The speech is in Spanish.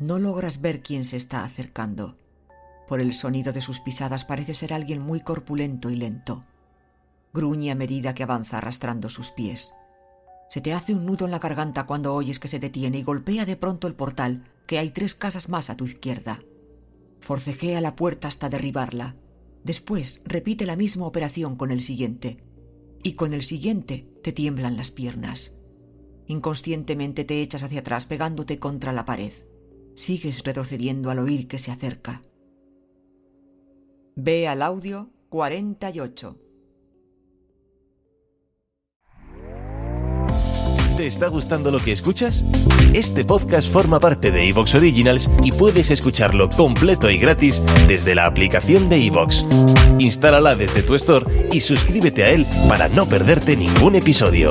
No logras ver quién se está acercando. Por el sonido de sus pisadas parece ser alguien muy corpulento y lento. Gruñe a medida que avanza arrastrando sus pies. Se te hace un nudo en la garganta cuando oyes que se detiene y golpea de pronto el portal, que hay tres casas más a tu izquierda. Forcejea la puerta hasta derribarla. Después repite la misma operación con el siguiente. Y con el siguiente te tiemblan las piernas. Inconscientemente te echas hacia atrás pegándote contra la pared. Sigues retrocediendo al oír que se acerca. Ve al audio 48. ¿Te está gustando lo que escuchas? Este podcast forma parte de Evox Originals y puedes escucharlo completo y gratis desde la aplicación de Evox. Instálala desde tu store y suscríbete a él para no perderte ningún episodio.